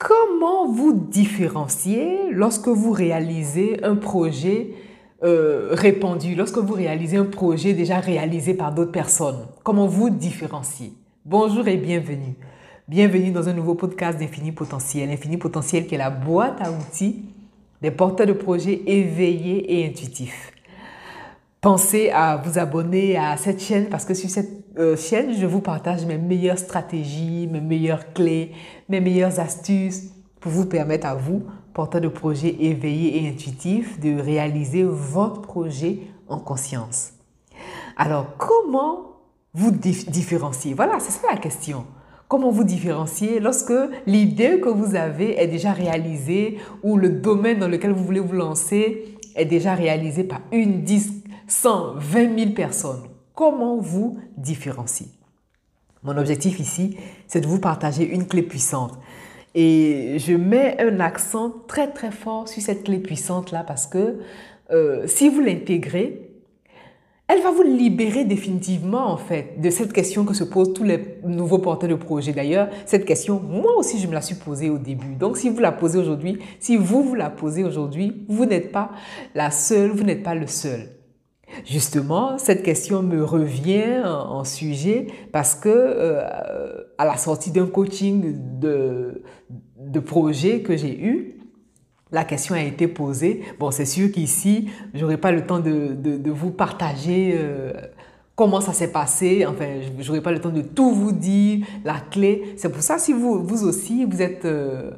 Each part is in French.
Comment vous différencier lorsque vous réalisez un projet euh, répandu, lorsque vous réalisez un projet déjà réalisé par d'autres personnes? Comment vous différencier Bonjour et bienvenue. Bienvenue dans un nouveau podcast d'Infini Potentiel. Infini Potentiel qui est la boîte à outils des porteurs de projets éveillés et intuitifs. Pensez à vous abonner à cette chaîne parce que sur cette euh, chaîne, je vous partage mes meilleures stratégies, mes meilleures clés, mes meilleures astuces pour vous permettre à vous, porteur de projets éveillés et intuitifs, de réaliser votre projet en conscience. Alors, comment vous différencier Voilà, c'est ça la question. Comment vous différencier lorsque l'idée que vous avez est déjà réalisée ou le domaine dans lequel vous voulez vous lancer est déjà réalisé par une, 10, 100, 20 000 personnes. Comment vous différencier Mon objectif ici, c'est de vous partager une clé puissante. Et je mets un accent très très fort sur cette clé puissante-là parce que euh, si vous l'intégrez, elle va vous libérer définitivement en fait de cette question que se posent tous les nouveaux porteurs de projets. D'ailleurs, cette question, moi aussi, je me la suis posée au début. Donc, si vous la posez aujourd'hui, si vous vous la posez aujourd'hui, vous n'êtes pas la seule, vous n'êtes pas le seul. Justement, cette question me revient en, sujet parce que euh, à la sortie d'un coaching de, de projet que j'ai eu, la question a été posée. Bon, c'est sûr qu'ici, je n'aurai pas le temps de, de, vous partager euh, comment ça s'est passé. Enfin, je n'aurai pas le temps de tout vous dire, la clé. C'est pour ça, si vous, vous aussi, vous êtes euh,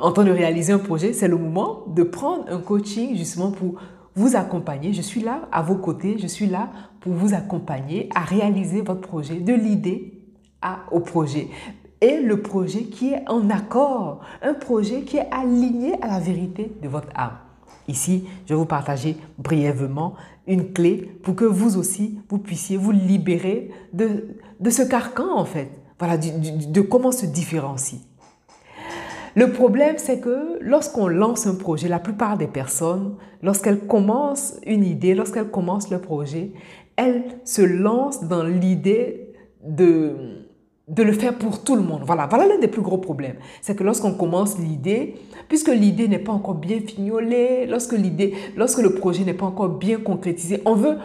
en train de réaliser un projet, c'est le moment de prendre un coaching justement pour vous accompagner. Je suis là à vos côtés. Je suis là pour vous accompagner à réaliser votre projet, de l'idée au projet. Et le projet qui est en accord, un projet qui est aligné à la vérité de votre âme. Ici, je vais vous partager brièvement une clé pour que vous aussi, vous puissiez vous libérer de, de ce carcan, en fait. Voilà, de comment se différencier. Le problème, c'est que lorsqu'on lance un projet, la plupart des personnes, lorsqu'elles commencent une idée, lorsqu'elles commencent le projet, elles se lancent dans l'idée de, de le faire pour tout le monde. Voilà, voilà l'un des plus gros problèmes. C'est que lorsqu'on commence l'idée, puisque l'idée n'est pas encore bien fignolée, lorsque l'idée, lorsque le projet n'est pas encore bien concrétisé, on veut,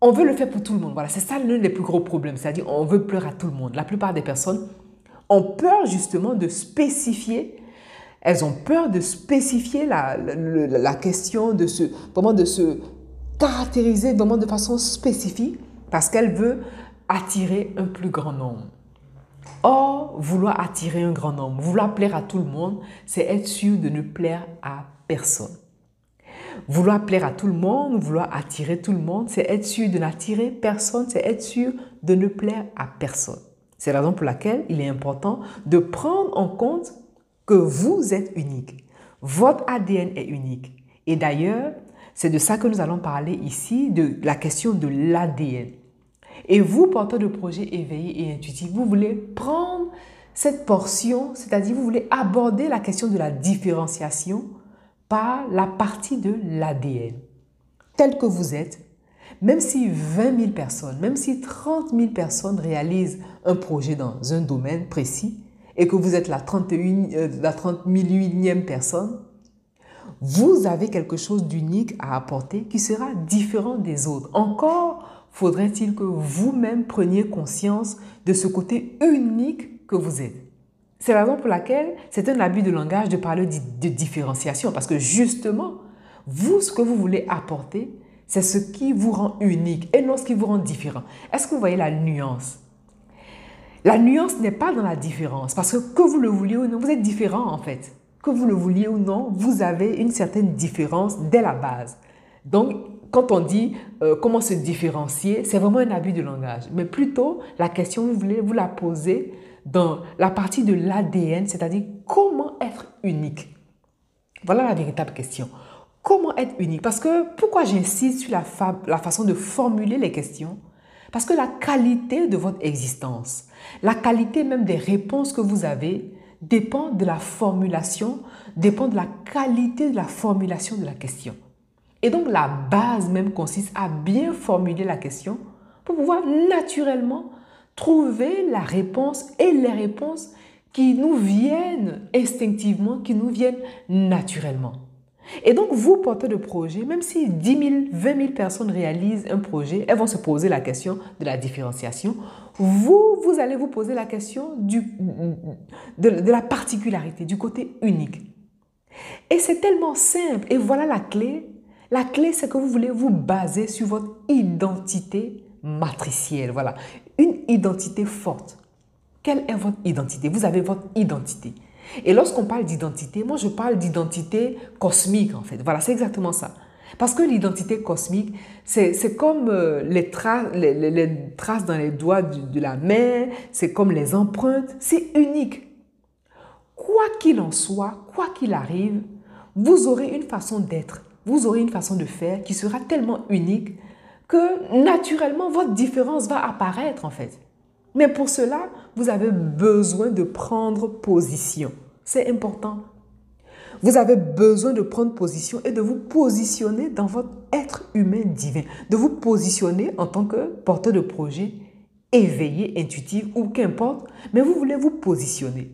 on veut le faire pour tout le monde. Voilà, c'est ça l'un des plus gros problèmes. C'est-à-dire, on veut pleurer à tout le monde. La plupart des personnes ont peur justement de spécifier elles ont peur de spécifier la, la, question, de se, vraiment de se caractériser vraiment de façon spécifique parce qu'elles veulent attirer un plus grand nombre. Or, vouloir attirer un grand nombre, vouloir plaire à tout le monde, c'est être sûr de ne plaire à personne. Vouloir plaire à tout le monde, vouloir attirer tout le monde, c'est être sûr de n'attirer personne, c'est être sûr de ne plaire à personne. C'est la raison pour laquelle il est important de prendre en compte que vous êtes unique. Votre ADN est unique. Et d'ailleurs, c'est de ça que nous allons parler ici, de la question de l'ADN. Et vous, porteur de projet éveillé et intuitif, vous voulez prendre cette portion, c'est-à-dire vous voulez aborder la question de la différenciation par la partie de l'ADN. Tel que vous êtes, même si 20 000 personnes, même si 30 000 personnes réalisent un projet dans un domaine précis, et que vous êtes la 31, euh, la 38e personne, vous avez quelque chose d'unique à apporter qui sera différent des autres. Encore faudrait-il que vous-même preniez conscience de ce côté unique que vous êtes. C'est la raison pour laquelle c'est un abus de langage de parler de différenciation, parce que justement, vous, ce que vous voulez apporter, c'est ce qui vous rend unique et non ce qui vous rend différent. Est-ce que vous voyez la nuance? La nuance n'est pas dans la différence, parce que que vous le vouliez ou non, vous êtes différent en fait. Que vous le vouliez ou non, vous avez une certaine différence dès la base. Donc, quand on dit euh, comment se différencier, c'est vraiment un abus de langage. Mais plutôt, la question, vous voulez vous la poser dans la partie de l'ADN, c'est-à-dire comment être unique. Voilà la véritable question. Comment être unique? Parce que pourquoi j'insiste sur la, la façon de formuler les questions? Parce que la qualité de votre existence, la qualité même des réponses que vous avez dépend de la formulation, dépend de la qualité de la formulation de la question. Et donc la base même consiste à bien formuler la question pour pouvoir naturellement trouver la réponse et les réponses qui nous viennent instinctivement, qui nous viennent naturellement. Et donc, vous, portez de projet, même si 10 000, 20 000 personnes réalisent un projet, elles vont se poser la question de la différenciation. Vous, vous allez vous poser la question du, de la particularité, du côté unique. Et c'est tellement simple. Et voilà la clé. La clé, c'est que vous voulez vous baser sur votre identité matricielle. Voilà, une identité forte. Quelle est votre identité? Vous avez votre identité. Et lorsqu'on parle d'identité, moi je parle d'identité cosmique en fait. Voilà, c'est exactement ça. Parce que l'identité cosmique, c'est comme euh, les, traces, les, traces dans les doigts de la main, c'est comme les empreintes, c'est unique. Quoi qu'il en soit, quoi qu'il arrive, vous aurez une façon d'être, vous aurez une façon de faire qui sera tellement unique que naturellement votre différence va apparaître en fait. Mais pour cela, vous avez besoin de prendre position. C'est important. Vous avez besoin de prendre position et de vous positionner dans votre être humain divin, de vous positionner en tant que porteur de projet éveillé, intuitif ou qu'importe, mais vous voulez vous positionner.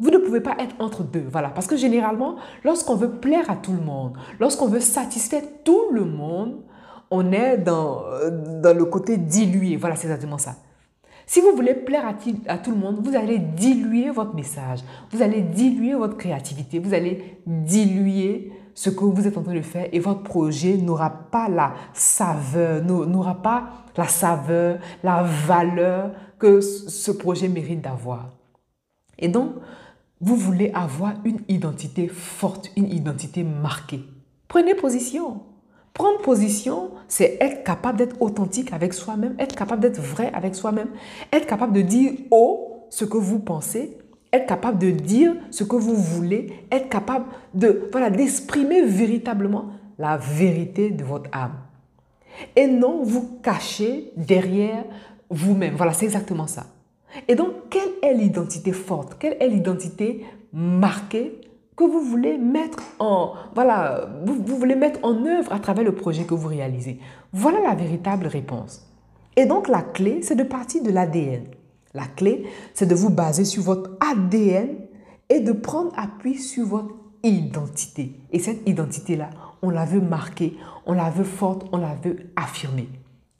Vous ne pouvez pas être entre deux, voilà, parce que généralement, lorsqu'on veut plaire à tout le monde, lorsqu'on veut satisfaire tout le monde, on est dans, euh, dans le côté dilué, voilà, c'est exactement ça. Si vous voulez plaire à, tout le monde, vous allez diluer votre message, vous allez diluer votre créativité, vous allez diluer ce que vous êtes en train de faire et votre projet n'aura pas la saveur, n'aura pas la saveur, la valeur que ce projet mérite d'avoir. Et donc, vous voulez avoir une identité forte, une identité marquée. Prenez position. Prendre position, c'est être capable d'être authentique avec soi-même, être capable d'être vrai avec soi-même, être capable de dire haut ce que vous pensez, être capable de dire ce que vous voulez, être capable de voilà d'exprimer véritablement la vérité de votre âme. Et non vous cacher derrière vous-même. Voilà, c'est exactement ça. Et donc, quelle est l'identité forte? Quelle est l'identité marquée que vous voulez mettre en voilà, vous, voulez mettre en œuvre à travers le projet que vous réalisez. Voilà la véritable réponse. Et donc la clé, c'est de partir de l'ADN. La clé, c'est de vous baser sur votre ADN et de prendre appui sur votre identité. Et cette identité-là, on la veut marquer, on la veut forte, on la veut affirmer.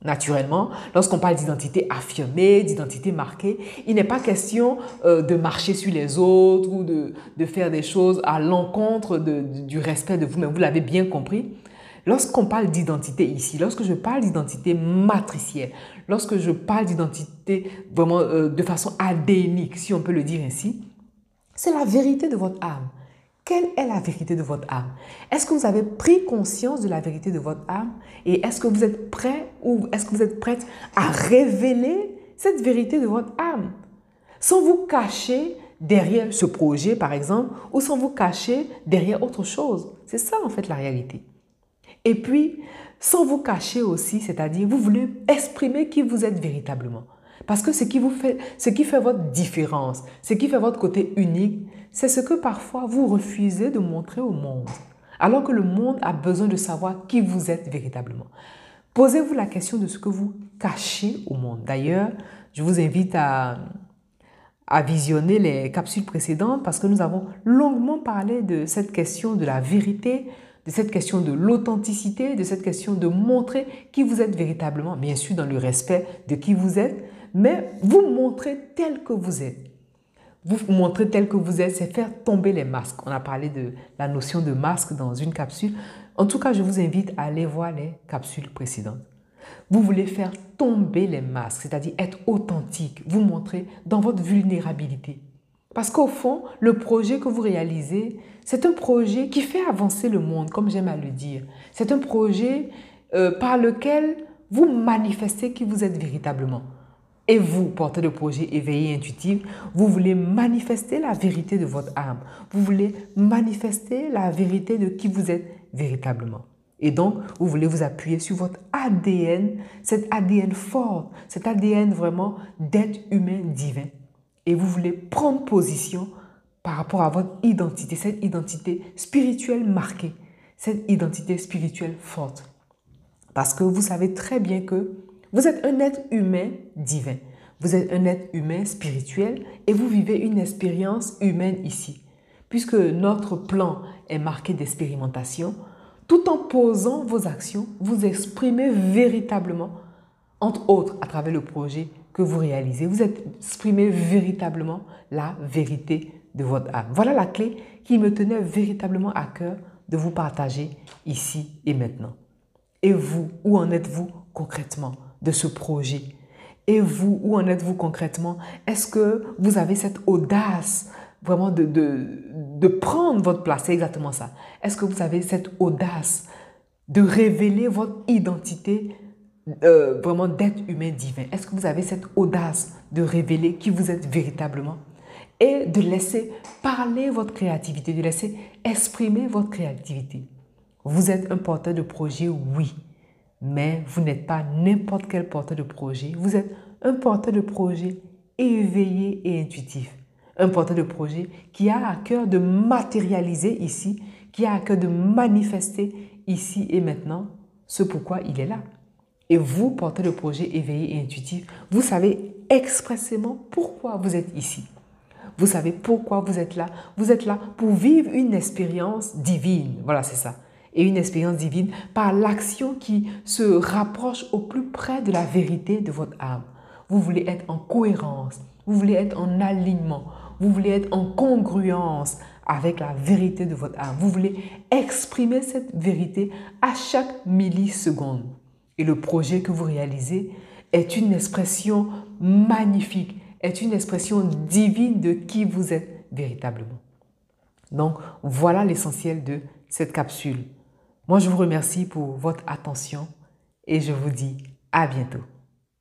Naturellement, lorsqu'on parle d'identité affirmée, d'identité marquée, il n'est pas question euh, de marcher sur les autres ou de, de faire des choses à l'encontre du respect de vous-même. Vous l'avez bien compris. Lorsqu'on parle d'identité ici, lorsque je parle d'identité matricielle, lorsque je parle d'identité vraiment euh, de façon adénique, si on peut le dire ainsi, c'est la vérité de votre âme. Quelle est la vérité de votre âme? Est-ce que vous avez pris conscience de la vérité de votre âme? Et est-ce que vous êtes prêt ou est-ce que vous êtes prête à révéler cette vérité de votre âme? Sans vous cacher derrière ce projet, par exemple, ou sans vous cacher derrière autre chose. C'est ça, en fait, la réalité. Et puis, sans vous cacher aussi, c'est-à-dire, vous voulez exprimer qui vous êtes véritablement. Parce que ce qui, vous fait, ce qui fait votre différence, ce qui fait votre côté unique, c'est ce que parfois vous refusez de montrer au monde, alors que le monde a besoin de savoir qui vous êtes véritablement. Posez-vous la question de ce que vous cachez au monde. D'ailleurs, je vous invite à, à visionner les capsules précédentes parce que nous avons longuement parlé de cette question de la vérité, de cette question de l'authenticité, de cette question de montrer qui vous êtes véritablement, bien sûr dans le respect de qui vous êtes, mais vous montrer tel que vous êtes. Vous montrer tel que vous êtes, c'est faire tomber les masques. On a parlé de la notion de masque dans une capsule. En tout cas, je vous invite à aller voir les capsules précédentes. Vous voulez faire tomber les masques, c'est-à-dire être authentique, vous montrer dans votre vulnérabilité. Parce qu'au fond, le projet que vous réalisez, c'est un projet qui fait avancer le monde, comme j'aime à le dire. C'est un projet euh, par lequel vous manifestez qui vous êtes véritablement. Et vous, porteur de projet éveillé intuitif, vous voulez manifester la vérité de votre âme. Vous voulez manifester la vérité de qui vous êtes véritablement. Et donc, vous voulez vous appuyer sur votre ADN, cet ADN fort, cet ADN vraiment d'être humain divin. Et vous voulez prendre position par rapport à votre identité, cette identité spirituelle marquée, cette identité spirituelle forte. Parce que vous savez très bien que vous êtes un être humain divin. Vous êtes un être humain spirituel et vous vivez une expérience humaine ici. Puisque notre plan est marqué d'expérimentation, tout en posant vos actions, vous exprimez véritablement, entre autres à travers le projet que vous réalisez, vous exprimez véritablement la vérité de votre âme. Voilà la clé qui me tenait véritablement à cœur de vous partager ici et maintenant. Et vous, où en êtes-vous concrètement? De ce projet. Et vous, où en êtes-vous concrètement? Est-ce que vous avez cette audace vraiment de, de, prendre votre place? C'est exactement ça. Est-ce que vous avez cette audace de révéler votre identité euh, vraiment d'être humain divin? Est-ce que vous avez cette audace de révéler qui vous êtes véritablement? Et de laisser parler votre créativité, de laisser exprimer votre créativité. Vous êtes un porteur de projet, oui, mais vous n'êtes pas n'importe quel porteur de projet. Vous êtes un porteur de projet éveillé et intuitif. Un porteur de projet qui a à cœur de matérialiser ici, qui a à cœur de manifester ici et maintenant ce pourquoi il est là. Et vous, porteur de projet éveillé et intuitif, vous savez expressément pourquoi vous êtes ici. Vous savez pourquoi vous êtes là. Vous êtes là pour vivre une expérience divine. Voilà, c'est ça. Et une expérience divine par l'action qui se rapproche au plus près de la vérité de votre âme. Vous voulez être en cohérence. Vous voulez être en alignement. Vous voulez être en congruence avec la vérité de votre âme. Vous voulez exprimer cette vérité à chaque milliseconde. Et le projet que vous réalisez est une expression magnifique est une expression divine de qui vous êtes véritablement. Donc, voilà l'essentiel de cette capsule. Moi, je vous remercie pour votre attention et je vous dis à bientôt.